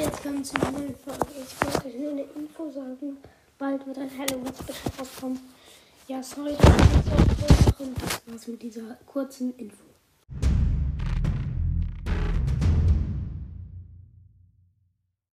Jetzt kommen zu einer neuen Folge. Ich wollte euch nur eine Info sagen. Bald wird ein Halloween Special rauskommen. Ja, sorry, dass ich so kurz. Das war's mit dieser kurzen Info.